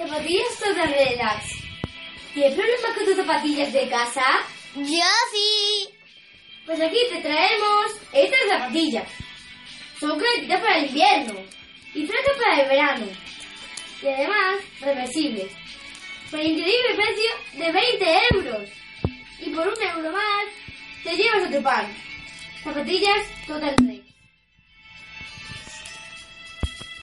Zapatillas todas relax. ¿Tienes problema con tus zapatillas de casa? Yo sí. Pues aquí te traemos estas zapatillas. Son calentitas para el invierno y frescas para el verano. Y además, reversibles. Por increíble precio de 20 euros. Y por un euro más, te llevas otro par. Zapatillas Total.